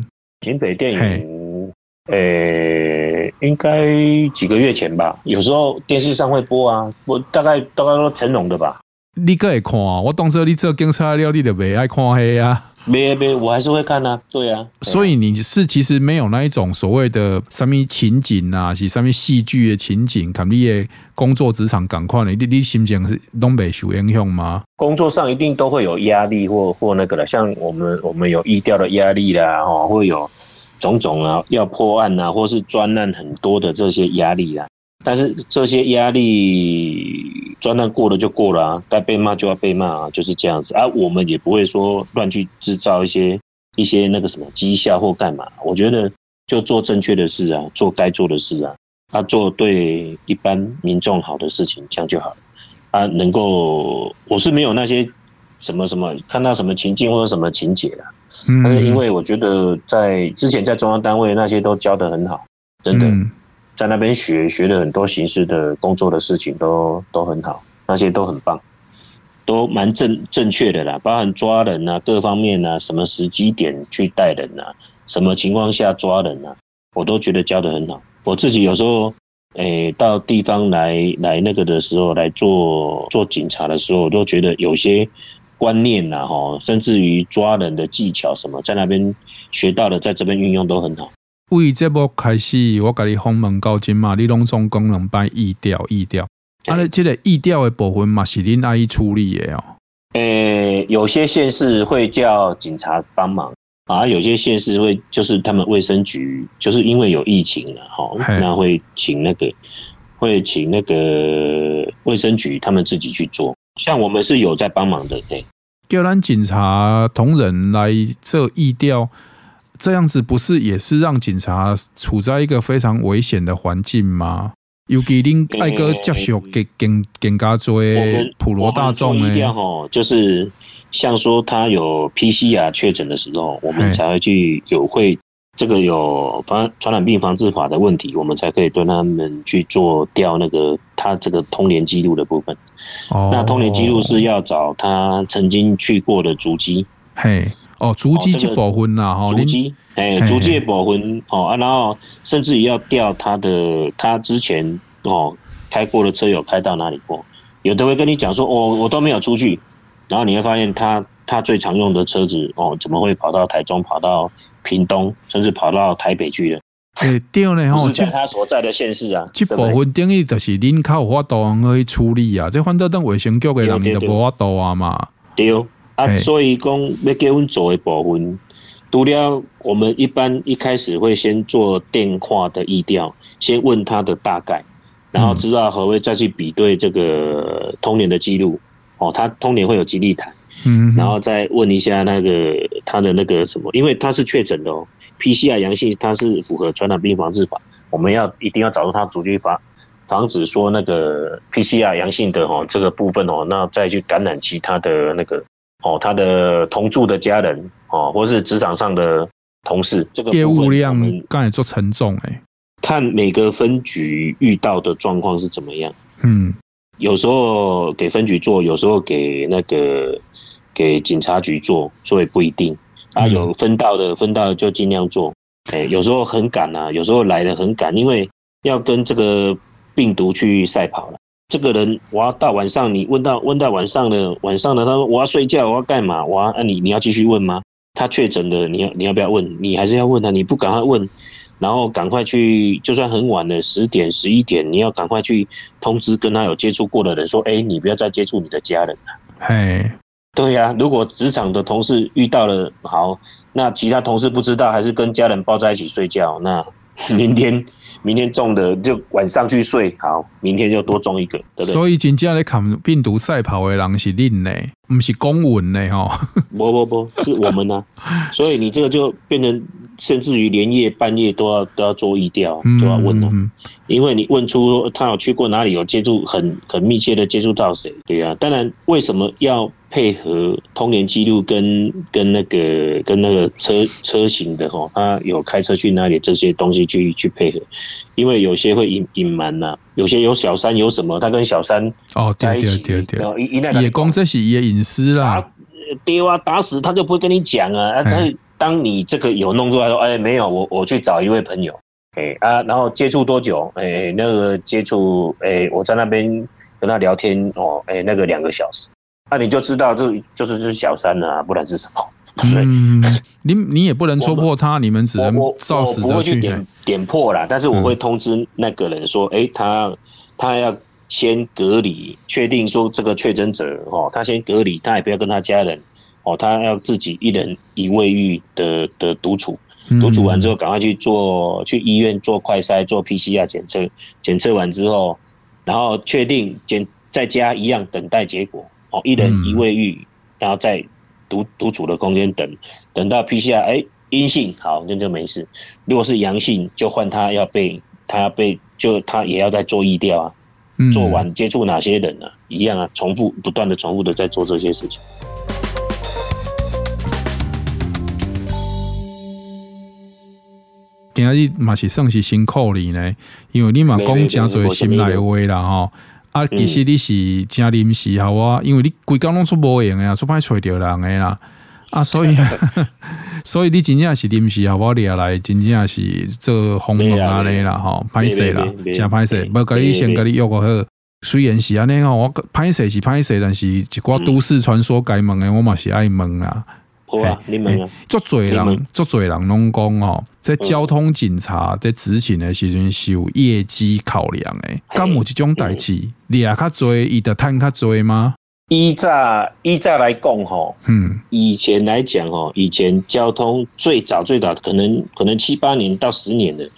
警匪电影，诶、欸，应该几个月前吧。有时候电视上会播啊，我大概大概都成龙的吧。你个会看啊？我当时你做警察了，你就袂爱看黑啊。没没，我还是会看啊，对啊。所以你是其实没有那一种所谓的什么情景啊，是什么戏剧的情景，看你的工作职场赶快的，你你心情是都没受影响吗？工作上一定都会有压力或或那个了，像我们我们有意调的压力啦，哦，会有种种啊，要破案啊，或是专案很多的这些压力啦。但是这些压力专案过了就过了啊，该被骂就要被骂啊，就是这样子啊。我们也不会说乱去制造一些一些那个什么绩效或干嘛。我觉得就做正确的事啊，做该做的事啊，啊，做对一般民众好的事情，这样就好了啊。能够我是没有那些什么什么看到什么情境或者什么情节的，但是因为我觉得在之前在中央单位那些都教的很好，真的。在那边学学了很多形式的工作的事情都都很好，那些都很棒，都蛮正正确的啦，包含抓人啊，各方面啊，什么时机点去带人啊，什么情况下抓人啊，我都觉得教得很好。我自己有时候，诶、到地方来来那个的时候，来做做警察的时候，我都觉得有些观念呐，哈，甚至于抓人的技巧什么，在那边学到的，在这边运用都很好。为节目开始，我甲你访问到今嘛，你拢总讲两摆意调意调，啊，你这个意调的部分嘛是恁阿姨处理的哦。诶、欸，有些县市会叫警察帮忙啊，有些县市会就是他们卫生局，就是因为有疫情了哈，那会请那个会请那个卫生局他们自己去做。像我们是有在帮忙的，对。叫咱警察同仁来做疫调。这样子不是也是让警察处在一个非常危险的环境吗？尤其恁爱阁接受更更更加多普罗大众呢？就是像说他有 PCR 确诊的时候，我们才会去有会这个有防传染病防治法的问题，我们才可以对他们去做调那个他这个通联记录的部分。哦，那通联记录是要找他曾经去过的足迹。嘿。哦，足迹这部分呐，哈，足迹，哎，足迹的部分，哦啊，然后甚至也要调他的，他之前哦开过的车有开到哪里过，有的会跟你讲说，哦，我都没有出去，然后你会发现他他最常用的车子，哦，怎么会跑到台中，跑到屏东，甚至跑到台北去了？哎，对呢，吼，就他所在的县市啊，这部分等于就是恁靠有法度可以处理啊，这反倒等卫生局的人就无法度啊嘛，对。啊，所以讲要给阮做的部分，除了我们一般一开始会先做电话的意调，先问他的大概，然后知道何谓再去比对这个通联的记录，哦，他通联会有基地台，嗯，然后再问一下那个他的那个什么，因为他是确诊的哦，PCR 阳性，他是符合传染病防治法，我们要一定要找到他足迹防防止说那个 PCR 阳性的哦这个部分哦，那再去感染其他的那个。哦，他的同住的家人哦，或是职场上的同事，这个业务量刚才做沉重哎，看每个分局遇到的状况是怎么样。嗯，有时候给分局做，有时候给那个给警察局做，所以不一定。啊，有分到的分到的就尽量做。哎，有时候很赶啊，有时候来的很赶，因为要跟这个病毒去赛跑了。这个人，我要到晚上，你问到问到晚上的晚上的，他说我要睡觉，我要干嘛？我要，啊、你你要继续问吗？他确诊了，你要你要不要问？你还是要问他？你不赶快问，然后赶快去，就算很晚了，十点十一点，你要赶快去通知跟他有接触过的人说，哎，你不要再接触你的家人了。嘿，对呀，啊，如果职场的同事遇到了，好，那其他同事不知道，还是跟家人抱在一起睡觉，那明天。明天中的就晚上去睡，好，明天就多中一个，对不对？所以真正来看病毒赛跑的人是恁呢，不是公文呢，哈。不不不，是我们呢、啊。所以你这个就变成，甚至于连夜半夜都要都要做疫调，都要问哦、嗯。因为你问出他有去过哪里，有接触很很密切的接触到谁，对啊。当然，为什么要？配合通联记录跟跟那个跟那个车车型的哈，他有开车去哪里这些东西去去配合，因为有些会隐隐瞒呐，有些有小三有什么，他跟小三哦在一起，对对对，也公这是也隐私啦，丢啊打死他就不会跟你讲啊，但是当你这个有弄出来说，哎没有，我我去找一位朋友，哎啊，然后接触多久？哎那个接触哎我在那边跟他聊天哦，哎那个两个小时。那、啊、你就知道这就是就是小三了、啊，不然是什么？嗯，你你也不能戳破他，你们只能照实的去点点破啦。但是我会通知那个人说，哎、嗯欸，他他要先隔离，确定说这个确诊者哦，他先隔离，他也不要跟他家人哦，他要自己一人一卫浴的的独处，独处完之后赶快去做去医院做快筛，做 PCR 检测，检测完之后，然后确定检在家一样等待结果哦，一人一卫浴，然后再。独独处的空间等，等到 PCR 哎阴性，好，那就没事。如果是阳性，就换他要被他要被就他也要再做疫调啊。嗯、做完接触哪些人呢、啊？一样啊，重复不断的重复的在做这些事情。今日嘛是算是辛苦你呢，因为你嘛讲诚侪心内话啦吼。啊，其实你是真临时好啊，因为你规工拢出无闲啊，出歹揣着人诶啦，啊，所以 所以你真正是临时好我掠来，真正是做访问啊咧啦吼，歹势啦，真歹势，无甲你先甲你约个好，虽然是安尼吼，我歹势是歹势，但是一寡都市传说该问诶，我嘛是爱问啦。好啊，你们啊，足多人，足多人拢讲哦，在交通警察在执勤的时阵是有业绩考量诶。敢有这种代志，你也较多，伊得趁较多吗？依照依照来讲吼，嗯，以前来讲吼，以前交通最早最早可能可能七八年到十年的，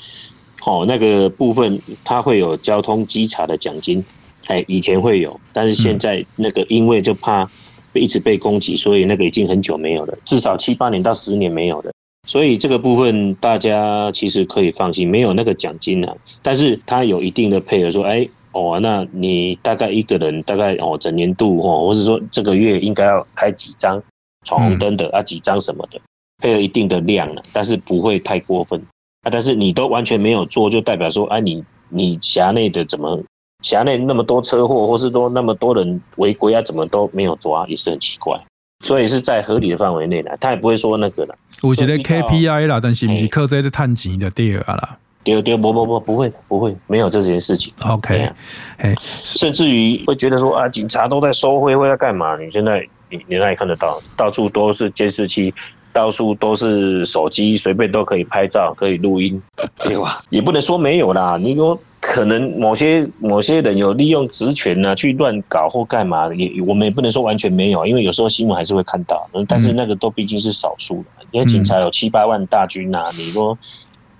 哦，那个部分它会有交通稽查的奖金，哎，以前会有，但是现在那个因为就怕。一直被攻击，所以那个已经很久没有了，至少七八年到十年没有了。所以这个部分大家其实可以放心，没有那个奖金了。但是它有一定的配合，说，哎，哦，那你大概一个人大概哦，整年度哦，或者说这个月应该要开几张闯红灯的啊，几张什么的，配合一定的量了，但是不会太过分啊。但是你都完全没有做，就代表说，哎，你你辖内的怎么？辖内那么多车祸，或是说那么多人违规啊，怎么都没有抓，也是很奇怪。所以是在合理的范围内的，他也不会说那个了。我觉得 KPI 啦，但是不是靠这个探钱的第二啦。对对，不不不，不会不会，没有这件事情。OK，哎，甚至于会觉得说啊，警察都在收贿，会在干嘛？你现在你你那里看得到，到处都是监视器，到处都是手机，随便都可以拍照，可以录音，对吧？也不能说没有啦，你说。可能某些某些人有利用职权呢，去乱搞或干嘛，也我们也不能说完全没有，因为有时候新闻还是会看到，但是那个都毕竟是少数的，因为警察有七八万大军呐，你说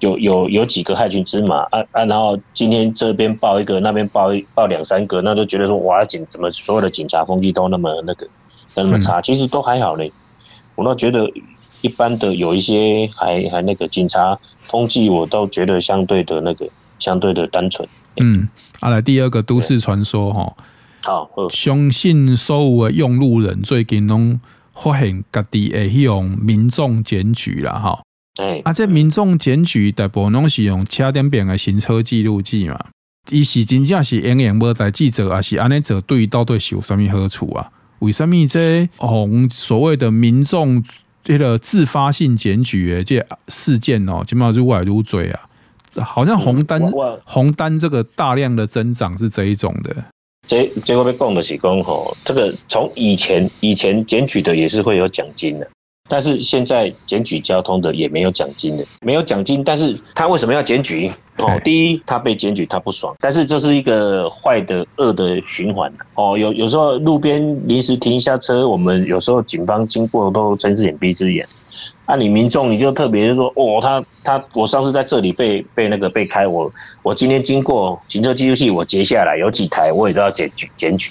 有有有几个害群之马啊啊，然后今天这边报一个，那边报一报两三个，那就觉得说哇警怎么所有的警察风气都那么那个都那么差，其实都还好嘞，我倒觉得一般的有一些还还那个警察风气，我倒觉得相对的那个。相对的单纯。嗯，啊，来第二个都市传说哈。好，相信所有的用路人最近拢发现家己会用民众检举啦哈。哎，啊，这民众检举大部分拢是用车顶边的行车记录器嘛。伊是真正是永远无代志做，啊是安尼做对到底是有什么好处啊？为什么这红所谓的民众这个自发性检举的这事件哦，起码愈来愈多啊？好像红单、嗯、红单这个大量的增长是这一种的。结结果被供的起供吼，这个从以前以前检举的也是会有奖金的，但是现在检举交通的也没有奖金的，没有奖金，但是他为什么要检举？哦，第一他被检举他不爽，但是这是一个坏的恶的循环哦。有有时候路边临时停一下车，我们有时候警方经过都睁只眼闭只眼。那、啊、你民众你就特别说哦，他他我上次在这里被被那个被开，我我今天经过行车记录器，我截下来有几台，我也都要检举检举。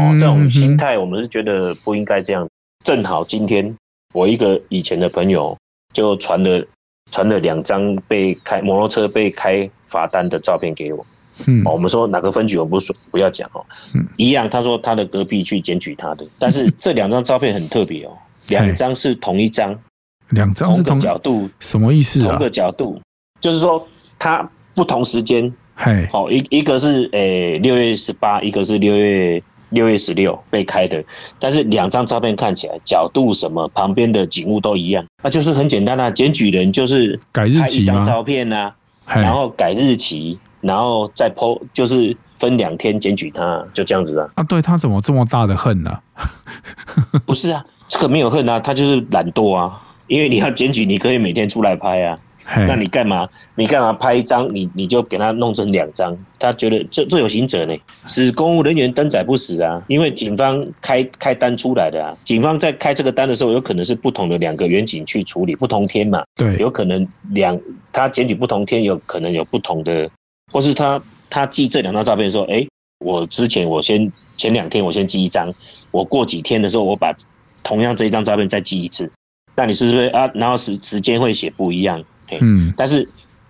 哦，这种心态我们是觉得不应该这样。正好今天我一个以前的朋友就传了传了两张被开摩托车被开罚单的照片给我。嗯，我们说哪个分局我不说不要讲哦。嗯，一样，他说他的隔壁去检举他的，但是 这两张照片很特别哦，两张是同一张。两张是同个角度，什么意思啊？同个角度，就是说它不同时间，嘿，好一一个是诶六月十八，一个是六月六月十六被开的，但是两张照片看起来角度什么旁边的景物都一样，那就是很简单啊，检举人就是改日期，一张照片呐，然后改日期，然后再 po 就是分两天检举他，就这样子啊。啊，对他怎么这么大的恨呢？不是啊。这个没有恨啊，他就是懒惰啊。因为你要检举，你可以每天出来拍啊。那你干嘛？你干嘛拍一张？你你就给他弄成两张？他觉得这这有刑责呢，使公务人员登载不死啊。因为警方开开单出来的啊，警方在开这个单的时候，有可能是不同的两个员警去处理，不同天嘛。对，有可能两他检举不同天，有可能有不同的，或是他他寄这两张照片说，哎，我之前我先前两天我先寄一张，我过几天的时候我把同样这一张照片再寄一次，那你是不是啊？然后时时间会写不一样？嗯，但是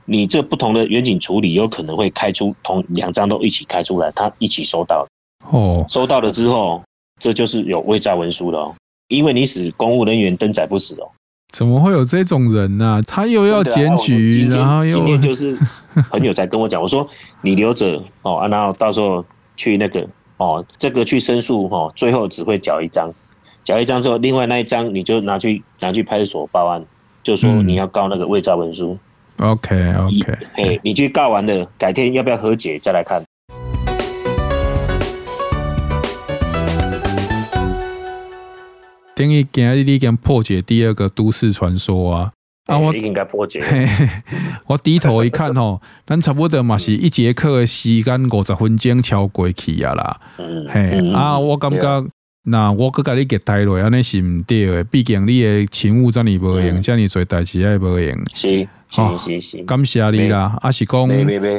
你这不同的远景处理，有可能会开出同两张都一起开出来，他一起收到哦，收到了之后，这就是有伪造文书的哦，因为你使公务人员登载不死哦。怎么会有这种人呢、啊？他又要检举，然后又今天就是朋友才跟我讲，我说你留着哦，啊，然后到时候去那个哦，这个去申诉哦，最后只会缴一张，缴一张之后，另外那一张你就拿去拿去派出所报案。就说你要告那个伪造文书，OK OK，哎，你去告完了，改天要不要和解再来看。等于今日你已经破解第二个都市传说啊！啊，我应该破解。我低头一看吼，咱差不多嘛是一节课的时间五十分钟超过去啊啦。嗯，嘿，啊，我感觉。那我搁甲你结台落，安尼是毋对诶。毕竟你诶勤务遮尔无用，遮尔做代志也无用。是是是是，感谢你啦。啊是讲，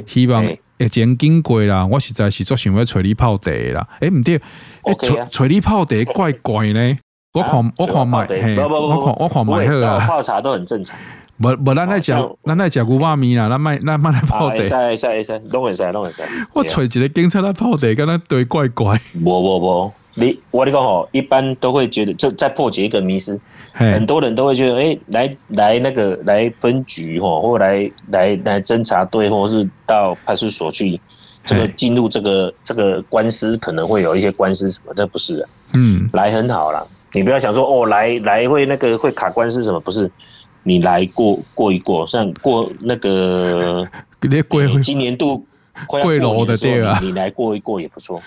希望会前经过啦。我实在是足想要找你泡茶啦。诶毋对，诶找找你泡茶怪怪呢。我看我看卖，我看我看卖好啦。泡茶都很正常。无无，咱来食，咱来食牛肉面啦。咱卖咱卖来泡茶。会使会使，拢会使拢会使。我找一个警察来泡茶，敢若对怪怪。无无无。你我你讲吼，一般都会觉得这在破解一个迷思，很多人都会觉得，哎、欸，来来那个来分局吼，或来来来侦查队，或是到派出所去，这个进入这个这个官司，可能会有一些官司什么，这不是的，嗯，来很好啦，你不要想说哦，来来会那个会卡官司什么，不是，你来过过一过，像过那个，今年度。贵楼的店啊，你来过一过也不错。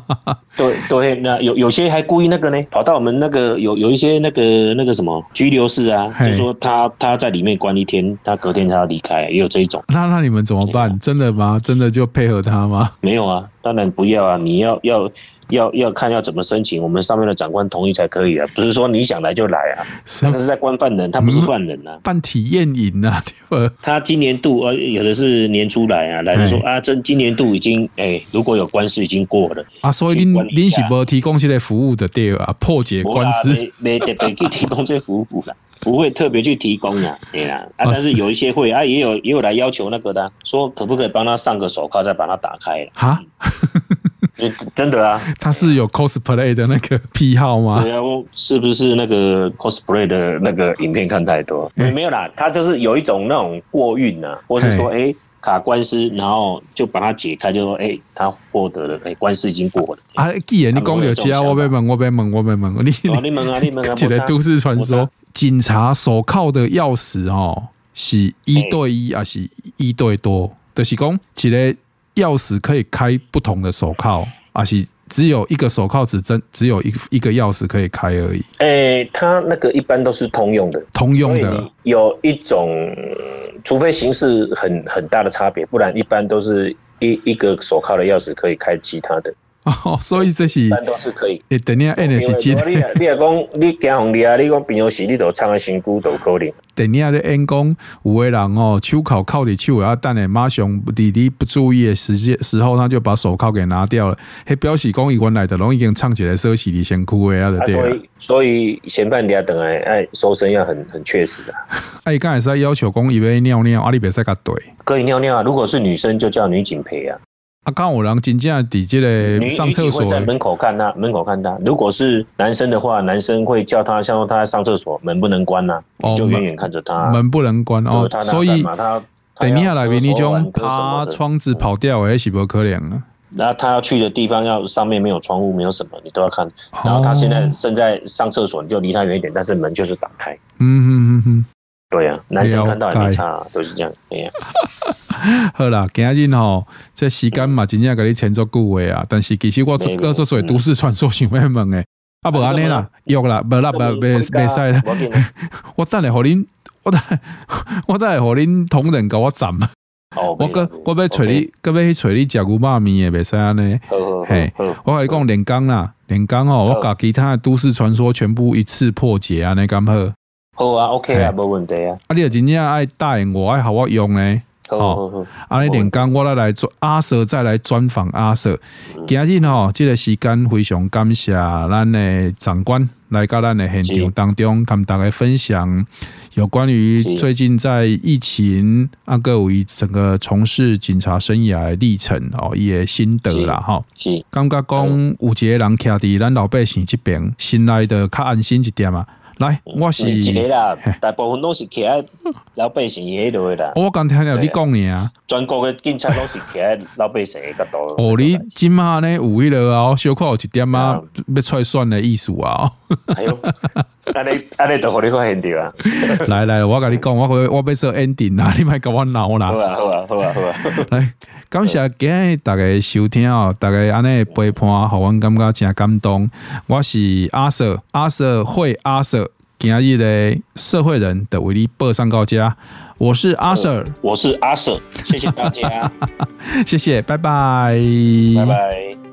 对对，那有有些还故意那个呢，跑到我们那个有有一些那个那个什么拘留室啊，就说他他在里面关一天，他隔天他要离开，也有这一种。那那你们怎么办？真的吗？真的就配合他吗？没有啊，当然不要啊，你要要。要要看要怎么申请，我们上面的长官同意才可以啊，不是说你想来就来啊。他是在关犯人，他不是犯人啊。办体验营啊，对吧？他今年度呃，有的是年初来啊，来的说啊，这今年度已经哎，如果有官司已经过了啊，所以您您是不提供这类服务的对啊，破解官司。没特别去提供这服务啦，不会特别去提供的，对啦啊，但是有一些会啊，也有也有来要求那个的，说可不可以帮他上个手铐，再把它打开哈。真的啊，他是有 cosplay 的那个癖好吗？对啊，是不是那个 cosplay 的那个影片看太多？欸、没有啦，他就是有一种那种过运呐，或是说，哎、欸，卡官司，然后就把它解开，就说，哎、欸，他获得了，哎、欸，官司已经过了。啊，既然你讲有家，我被问，我被问，我被问，你、哦、你问啊，你问啊，这个都市传说，警察手铐的钥匙哦，是一对一还是一对多？就是讲，这个。钥匙可以开不同的手铐，而是只有一个手铐只真只有一一个钥匙可以开而已？哎、欸，它那个一般都是通用的，通用的。有一种，除非形式很很大的差别，不然一般都是一一个手铐的钥匙可以开其他的。哦，所以这是都是可以。诶，等下，诶，是真。你你讲你惊红你啊？你讲平常时你都藏在身躯都可能。等下的员工有个人哦，手铐铐在手啊，等下马上弟弟不注意的时间时候，他就把手铐给拿掉了。嘿，表示讲伊原来的拢已经唱起来，锁起你身躯的啊，对。所以所以嫌犯你要等来哎，搜身要很很确实的。哎，刚才是在要求讲以为尿尿，阿里别使甲对。可以尿尿啊，如果是女生就叫女警陪啊。啊，刚有人真正在这个上厕所，在门口看他，门口看他。如果是男生的话，男生会叫他，像说他在上厕所，门不能关呐、啊，哦、就远远看着他，门不能关哦。所以他等一下来，你种爬窗子跑掉，也是不可怜啊。那他要去的地方，要上面没有窗户，没有什么，你都要看。然后他现在正在上厕所，你就离他远一点，但是门就是打开。嗯嗯嗯嗯，对呀、啊，男生看到也没差、啊，都是这样。哎呀。好啦，今日吼，这时间嘛，真正给你请做顾问啊。但是其实我做做做都市传说想要问诶，啊，无安尼啦，约啦，无啦，无袂袂使啦。我 等下互恁，我等 我等下互恁同仁甲我站。我搁我要找你，搁要去找你食牛肉面诶，袂使安尼。嘿，我甲你讲连江啦，连江哦，我甲其他的都市传说全部一次破解安尼敢好？好啊，OK 啊，无问题啊。啊，你若真正爱答应我，爱互我用呢？哦，安尼连讲，我来来做阿 Sir，再来专访阿 Sir。今日吼，这个时间非常感谢咱的长官来到咱的现场当中，跟大家分享有关于最近在疫情啊，各位整个从事警察生涯的历程哦，伊的心得啦，吼。是，感觉讲有一个人徛伫咱老百姓这边，心内的较安心一点嘛。来，我是一个啦，大部分都是徛在老百姓迄度的啦。我刚听到你讲呢啊，全国的警察都是徛在老百姓的角度。哦，你今麦呢有迄个啊，小可有一点啊，要出来算的意思啊。哎呦，安尼安尼都互你发现着啊。来来，我跟你讲，我我我要说 ending 啦，你莫甲我闹啦。好啊好啊好啊好啊。来，感谢今日大家收听哦，大家安尼陪伴，互阮感觉真感动。我是阿 Sir，阿 Sir 会阿 Sir。今日的社会人的为你报上到家，我是阿 Sir，我是阿 Sir，谢谢大家，谢谢，拜拜，拜拜。